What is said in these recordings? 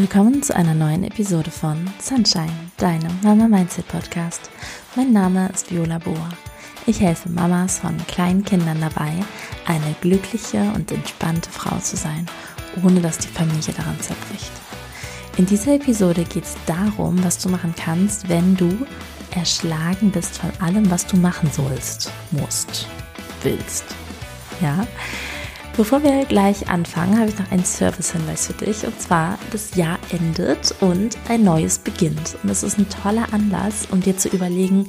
Willkommen zu einer neuen Episode von Sunshine, deinem Mama Mindset Podcast. Mein Name ist Viola Bohr. Ich helfe Mamas von kleinen Kindern dabei, eine glückliche und entspannte Frau zu sein, ohne dass die Familie daran zerbricht. In dieser Episode geht es darum, was du machen kannst, wenn du erschlagen bist von allem, was du machen sollst, musst, willst. Ja? Bevor wir gleich anfangen, habe ich noch einen Service-Hinweis für dich. Und zwar, das Jahr endet und ein neues beginnt. Und es ist ein toller Anlass, um dir zu überlegen,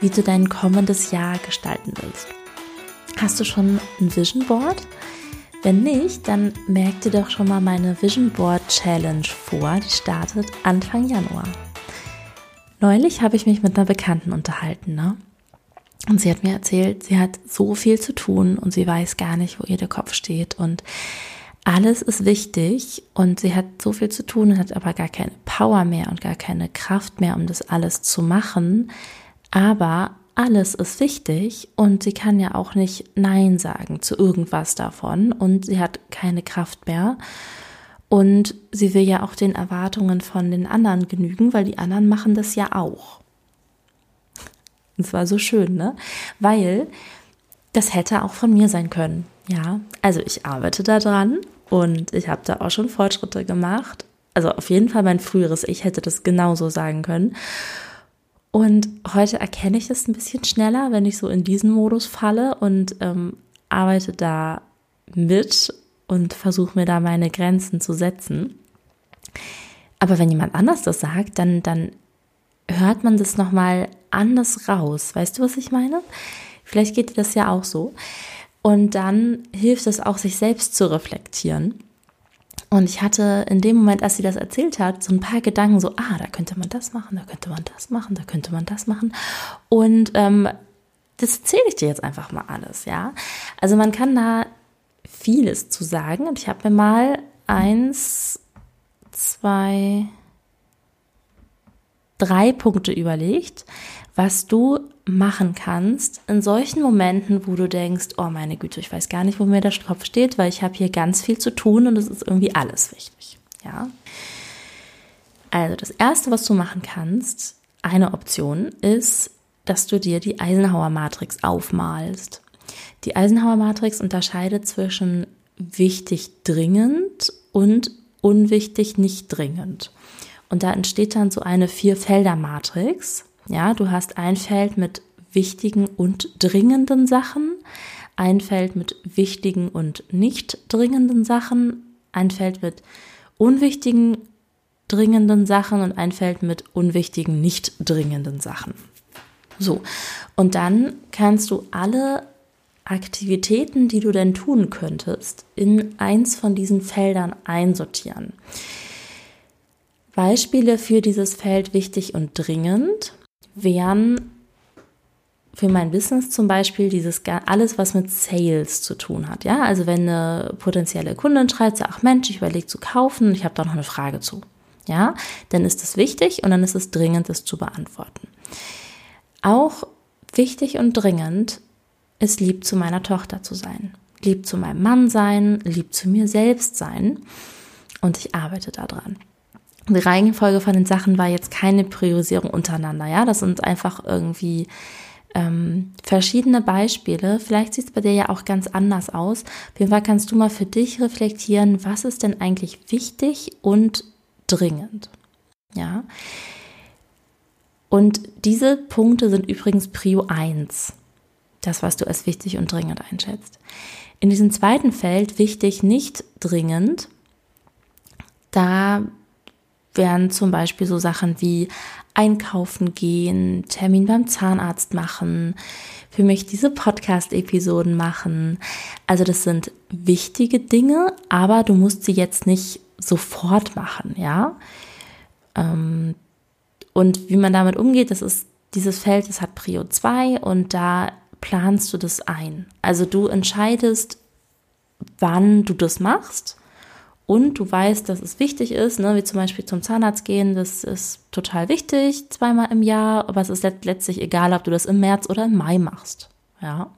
wie du dein kommendes Jahr gestalten willst. Hast du schon ein Vision Board? Wenn nicht, dann merk dir doch schon mal meine Vision Board Challenge vor. Die startet Anfang Januar. Neulich habe ich mich mit einer Bekannten unterhalten, ne? Und sie hat mir erzählt, sie hat so viel zu tun und sie weiß gar nicht, wo ihr der Kopf steht. Und alles ist wichtig und sie hat so viel zu tun und hat aber gar keine Power mehr und gar keine Kraft mehr, um das alles zu machen. Aber alles ist wichtig und sie kann ja auch nicht Nein sagen zu irgendwas davon und sie hat keine Kraft mehr. Und sie will ja auch den Erwartungen von den anderen genügen, weil die anderen machen das ja auch. Es war so schön, ne? Weil das hätte auch von mir sein können. Ja, also ich arbeite da dran und ich habe da auch schon Fortschritte gemacht. Also auf jeden Fall mein früheres Ich hätte das genauso sagen können. Und heute erkenne ich es ein bisschen schneller, wenn ich so in diesen Modus falle und ähm, arbeite da mit und versuche mir da meine Grenzen zu setzen. Aber wenn jemand anders das sagt, dann, dann hört man das nochmal anders raus. Weißt du, was ich meine? Vielleicht geht dir das ja auch so. Und dann hilft es auch, sich selbst zu reflektieren. Und ich hatte in dem Moment, als sie das erzählt hat, so ein paar Gedanken, so, ah, da könnte man das machen, da könnte man das machen, da könnte man das machen. Und ähm, das erzähle ich dir jetzt einfach mal alles, ja. Also man kann da vieles zu sagen. Und ich habe mir mal eins, zwei, drei Punkte überlegt, was du machen kannst in solchen Momenten, wo du denkst, oh meine Güte, ich weiß gar nicht, wo mir der Kopf steht, weil ich habe hier ganz viel zu tun und es ist irgendwie alles wichtig. Ja. Also das erste, was du machen kannst, eine Option ist, dass du dir die Eisenhower Matrix aufmalst. Die Eisenhower Matrix unterscheidet zwischen wichtig dringend und unwichtig nicht dringend. Und da entsteht dann so eine Vier-Felder-Matrix. Ja, du hast ein Feld mit wichtigen und dringenden Sachen, ein Feld mit wichtigen und nicht dringenden Sachen, ein Feld mit unwichtigen dringenden Sachen und ein Feld mit unwichtigen nicht dringenden Sachen. So, und dann kannst du alle Aktivitäten, die du denn tun könntest, in eins von diesen Feldern einsortieren. Beispiele für dieses Feld wichtig und dringend wären für mein Business zum Beispiel dieses alles, was mit Sales zu tun hat. Ja, also wenn eine potenzielle Kundin schreibt, ach Mensch, ich überlege zu kaufen, ich habe da noch eine Frage zu. Ja, dann ist es wichtig und dann ist es dringend, das zu beantworten. Auch wichtig und dringend ist lieb zu meiner Tochter zu sein, lieb zu meinem Mann sein, lieb zu mir selbst sein. Und ich arbeite daran die Reihenfolge von den Sachen war jetzt keine Priorisierung untereinander. Ja, das sind einfach irgendwie ähm, verschiedene Beispiele. Vielleicht sieht es bei dir ja auch ganz anders aus. Auf jeden Fall kannst du mal für dich reflektieren, was ist denn eigentlich wichtig und dringend. Ja. Und diese Punkte sind übrigens Prio 1. Das, was du als wichtig und dringend einschätzt. In diesem zweiten Feld, wichtig, nicht dringend, da wären zum Beispiel so Sachen wie einkaufen gehen, Termin beim Zahnarzt machen, für mich diese Podcast-Episoden machen. Also das sind wichtige Dinge, aber du musst sie jetzt nicht sofort machen, ja. Ähm, und wie man damit umgeht, das ist dieses Feld, das hat Prio 2 und da planst du das ein. Also du entscheidest, wann du das machst und du weißt, dass es wichtig ist, ne, wie zum Beispiel zum Zahnarzt gehen, das ist total wichtig, zweimal im Jahr, aber es ist letztlich egal, ob du das im März oder im Mai machst. Ja.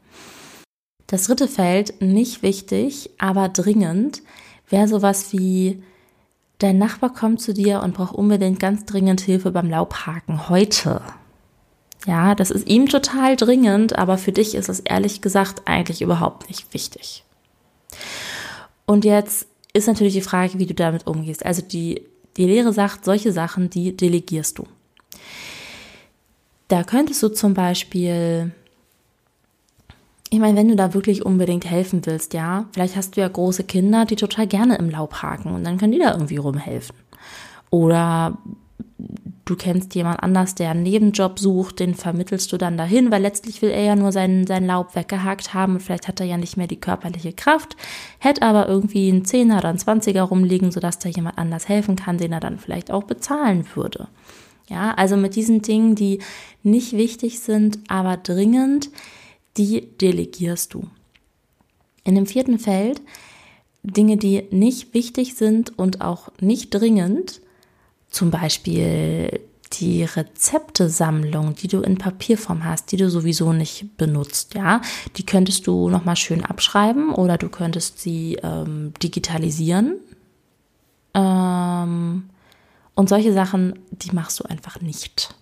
Das dritte Feld, nicht wichtig, aber dringend, wäre sowas wie dein Nachbar kommt zu dir und braucht unbedingt ganz dringend Hilfe beim Laubhaken heute. Ja, das ist ihm total dringend, aber für dich ist es ehrlich gesagt eigentlich überhaupt nicht wichtig. Und jetzt ist natürlich die Frage, wie du damit umgehst. Also die, die Lehre sagt, solche Sachen, die delegierst du. Da könntest du zum Beispiel, ich meine, wenn du da wirklich unbedingt helfen willst, ja, vielleicht hast du ja große Kinder, die total gerne im Laub haken und dann können die da irgendwie rumhelfen. Oder du kennst jemand anders, der einen Nebenjob sucht, den vermittelst du dann dahin, weil letztlich will er ja nur sein, sein Laub weggehakt haben und vielleicht hat er ja nicht mehr die körperliche Kraft, hätte aber irgendwie einen Zehner oder einen Zwanziger rumliegen, sodass da jemand anders helfen kann, den er dann vielleicht auch bezahlen würde. Ja, also mit diesen Dingen, die nicht wichtig sind, aber dringend, die delegierst du. In dem vierten Feld Dinge, die nicht wichtig sind und auch nicht dringend, zum Beispiel die Rezeptesammlung, die du in Papierform hast, die du sowieso nicht benutzt, ja, die könntest du nochmal schön abschreiben oder du könntest sie ähm, digitalisieren. Ähm, und solche Sachen, die machst du einfach nicht,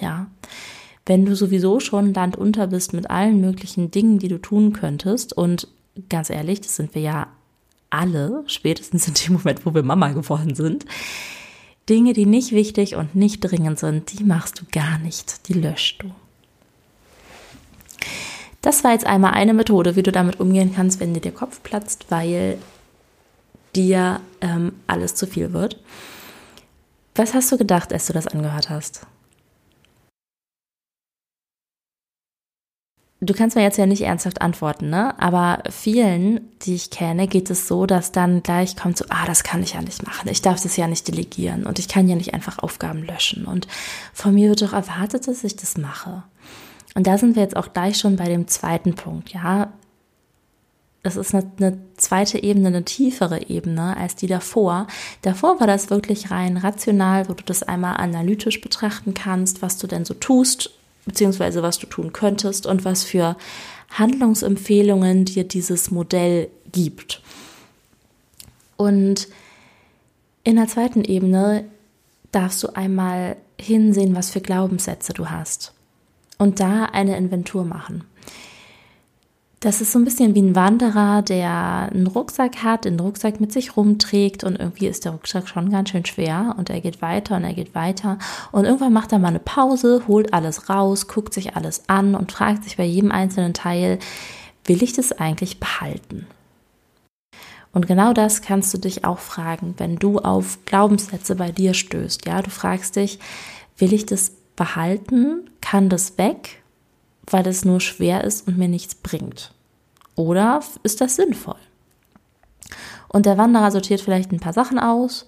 ja. Wenn du sowieso schon landunter bist mit allen möglichen Dingen, die du tun könntest und ganz ehrlich, das sind wir ja alle, spätestens in dem Moment, wo wir Mama geworden sind, Dinge, die nicht wichtig und nicht dringend sind, die machst du gar nicht, die löscht du. Das war jetzt einmal eine Methode, wie du damit umgehen kannst, wenn dir der Kopf platzt, weil dir ähm, alles zu viel wird. Was hast du gedacht, als du das angehört hast? Du kannst mir jetzt ja nicht ernsthaft antworten, ne? Aber vielen, die ich kenne, geht es so, dass dann gleich kommt so, ah, das kann ich ja nicht machen. Ich darf das ja nicht delegieren und ich kann ja nicht einfach Aufgaben löschen. Und von mir wird doch erwartet, dass ich das mache. Und da sind wir jetzt auch gleich schon bei dem zweiten Punkt, ja. Das ist eine, eine zweite Ebene, eine tiefere Ebene als die davor. Davor war das wirklich rein rational, wo du das einmal analytisch betrachten kannst, was du denn so tust beziehungsweise was du tun könntest und was für Handlungsempfehlungen dir dieses Modell gibt. Und in der zweiten Ebene darfst du einmal hinsehen, was für Glaubenssätze du hast und da eine Inventur machen. Das ist so ein bisschen wie ein Wanderer, der einen Rucksack hat, den Rucksack mit sich rumträgt und irgendwie ist der Rucksack schon ganz schön schwer und er geht weiter und er geht weiter und irgendwann macht er mal eine Pause, holt alles raus, guckt sich alles an und fragt sich bei jedem einzelnen Teil, will ich das eigentlich behalten? Und genau das kannst du dich auch fragen, wenn du auf Glaubenssätze bei dir stößt. Ja, du fragst dich, will ich das behalten? Kann das weg? weil es nur schwer ist und mir nichts bringt? Oder ist das sinnvoll? Und der Wanderer sortiert vielleicht ein paar Sachen aus,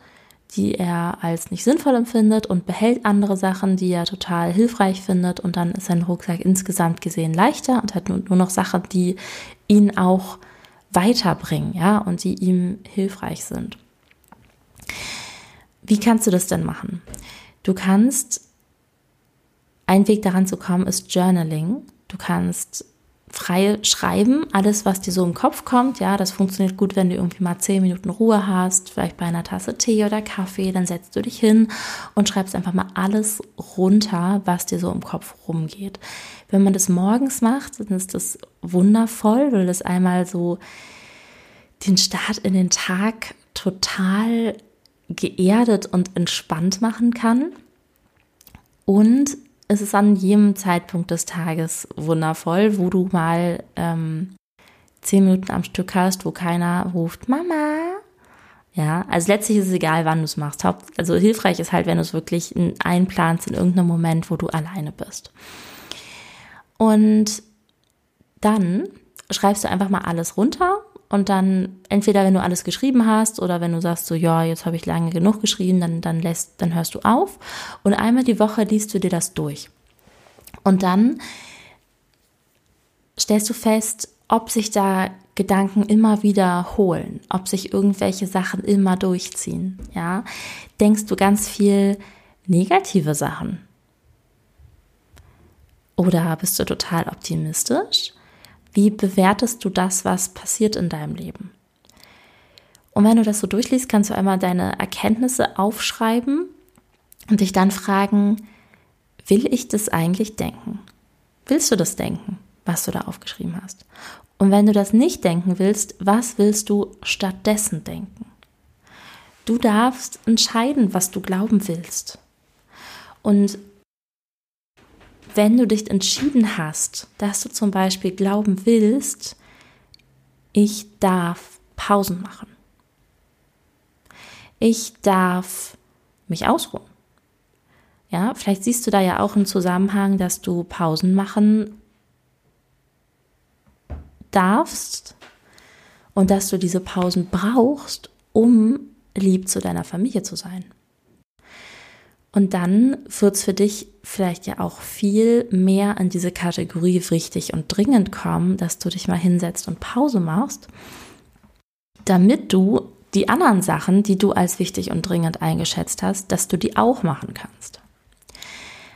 die er als nicht sinnvoll empfindet und behält andere Sachen, die er total hilfreich findet und dann ist sein Rucksack insgesamt gesehen leichter und hat nur, noch Sachen, die ihn auch weiterbringen, ja, und die ihm hilfreich sind. Wie kannst du das denn machen? Du kannst ein Weg daran zu kommen ist Journaling. Du kannst frei schreiben, alles, was dir so im Kopf kommt. Ja, das funktioniert gut, wenn du irgendwie mal zehn Minuten Ruhe hast, vielleicht bei einer Tasse Tee oder Kaffee. Dann setzt du dich hin und schreibst einfach mal alles runter, was dir so im Kopf rumgeht. Wenn man das morgens macht, dann ist das wundervoll, weil das einmal so den Start in den Tag total geerdet und entspannt machen kann. Und es ist an jedem Zeitpunkt des Tages wundervoll, wo du mal ähm, zehn Minuten am Stück hast, wo keiner ruft, Mama. Ja, also letztlich ist es egal, wann du es machst. Also hilfreich ist halt, wenn du es wirklich einplanst in irgendeinem Moment, wo du alleine bist. Und dann schreibst du einfach mal alles runter und dann entweder wenn du alles geschrieben hast oder wenn du sagst so ja jetzt habe ich lange genug geschrieben dann dann lässt dann hörst du auf. Und einmal die Woche liest du dir das durch. Und dann stellst du fest ob sich da Gedanken immer wiederholen ob sich irgendwelche Sachen immer durchziehen ja. Denkst du ganz viel negative Sachen? Oder bist du total optimistisch wie bewertest du das, was passiert in deinem Leben? Und wenn du das so durchliest, kannst du einmal deine Erkenntnisse aufschreiben und dich dann fragen, will ich das eigentlich denken? Willst du das denken, was du da aufgeschrieben hast? Und wenn du das nicht denken willst, was willst du stattdessen denken? Du darfst entscheiden, was du glauben willst. Und wenn du dich entschieden hast, dass du zum Beispiel glauben willst, ich darf Pausen machen. Ich darf mich ausruhen. Ja, vielleicht siehst du da ja auch einen Zusammenhang, dass du Pausen machen darfst und dass du diese Pausen brauchst, um lieb zu deiner Familie zu sein. Und dann wird es für dich vielleicht ja auch viel mehr in diese Kategorie wichtig und dringend kommen, dass du dich mal hinsetzt und Pause machst, damit du die anderen Sachen, die du als wichtig und dringend eingeschätzt hast, dass du die auch machen kannst.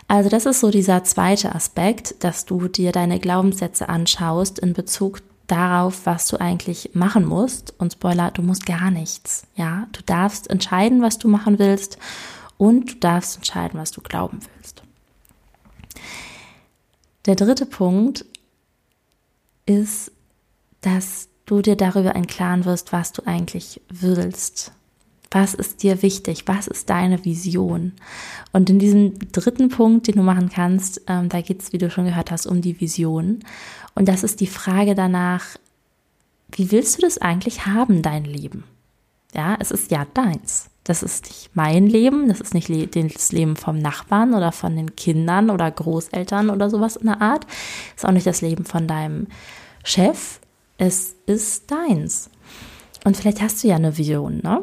Also das ist so dieser zweite Aspekt, dass du dir deine Glaubenssätze anschaust in Bezug darauf, was du eigentlich machen musst. Und Spoiler, du musst gar nichts. Ja, du darfst entscheiden, was du machen willst und du darfst entscheiden, was du glauben willst. Der dritte Punkt ist, dass du dir darüber im Klaren wirst, was du eigentlich willst. Was ist dir wichtig? Was ist deine Vision? Und in diesem dritten Punkt, den du machen kannst, ähm, da geht es, wie du schon gehört hast, um die Vision. Und das ist die Frage danach, wie willst du das eigentlich haben, dein Leben? Ja, es ist ja deins. Das ist nicht mein Leben, das ist nicht das Leben vom Nachbarn oder von den Kindern oder Großeltern oder sowas in der Art. Ist auch nicht das Leben von deinem Chef. Es ist deins. Und vielleicht hast du ja eine Vision, ne?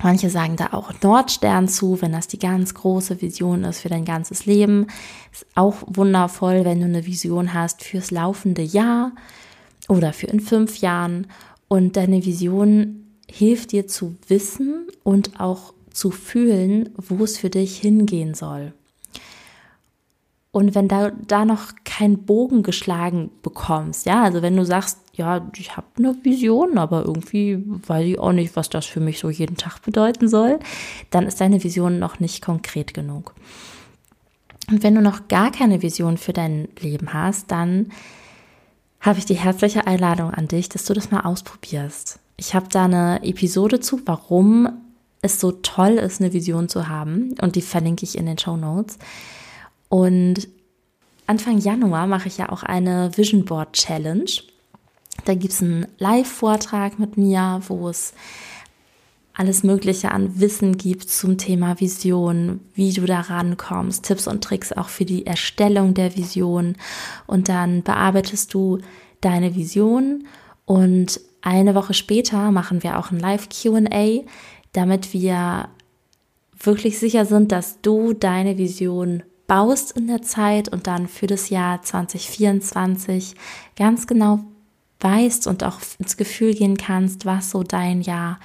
Manche sagen da auch Nordstern zu, wenn das die ganz große Vision ist für dein ganzes Leben. Ist auch wundervoll, wenn du eine Vision hast fürs laufende Jahr oder für in fünf Jahren. Und deine Vision hilft dir zu wissen und auch zu fühlen, wo es für dich hingehen soll. Und wenn da, da noch kein Bogen geschlagen bekommst, ja, also wenn du sagst, ja, ich habe eine Vision, aber irgendwie weiß ich auch nicht, was das für mich so jeden Tag bedeuten soll, dann ist deine Vision noch nicht konkret genug. Und wenn du noch gar keine Vision für dein Leben hast, dann habe ich die herzliche Einladung an dich, dass du das mal ausprobierst. Ich habe da eine Episode zu, warum es so toll ist, eine Vision zu haben. Und die verlinke ich in den Show Notes. Und Anfang Januar mache ich ja auch eine Vision Board Challenge. Da gibt es einen Live-Vortrag mit mir, wo es alles Mögliche an Wissen gibt zum Thema Vision, wie du da rankommst, Tipps und Tricks auch für die Erstellung der Vision. Und dann bearbeitest du deine Vision und eine Woche später machen wir auch ein Live-QA, damit wir wirklich sicher sind, dass du deine Vision baust in der Zeit und dann für das Jahr 2024 ganz genau weißt und auch ins Gefühl gehen kannst, was so dein Jahr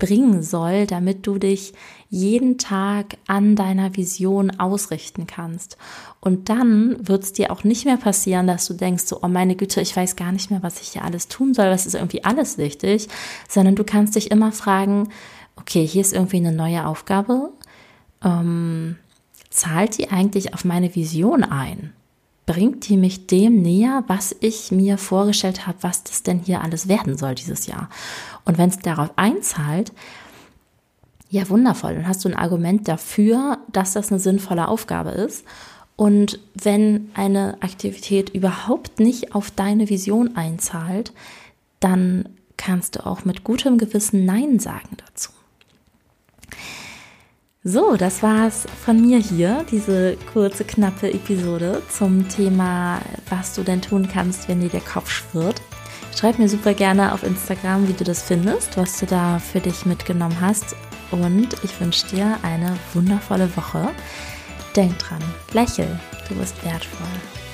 bringen soll, damit du dich jeden Tag an deiner Vision ausrichten kannst. Und dann wird es dir auch nicht mehr passieren, dass du denkst, so, oh meine Güte, ich weiß gar nicht mehr, was ich hier alles tun soll, was ist irgendwie alles wichtig, sondern du kannst dich immer fragen, okay, hier ist irgendwie eine neue Aufgabe. Ähm, zahlt die eigentlich auf meine Vision ein? Bringt die mich dem näher, was ich mir vorgestellt habe, was das denn hier alles werden soll dieses Jahr? Und wenn es darauf einzahlt, ja, wundervoll. Dann hast du ein Argument dafür, dass das eine sinnvolle Aufgabe ist. Und wenn eine Aktivität überhaupt nicht auf deine Vision einzahlt, dann kannst du auch mit gutem Gewissen Nein sagen dazu. So, das war's von mir hier, diese kurze, knappe Episode zum Thema, was du denn tun kannst, wenn dir der Kopf schwirrt. Schreib mir super gerne auf Instagram, wie du das findest, was du da für dich mitgenommen hast. Und ich wünsche dir eine wundervolle Woche. Denk dran, lächel, du bist wertvoll.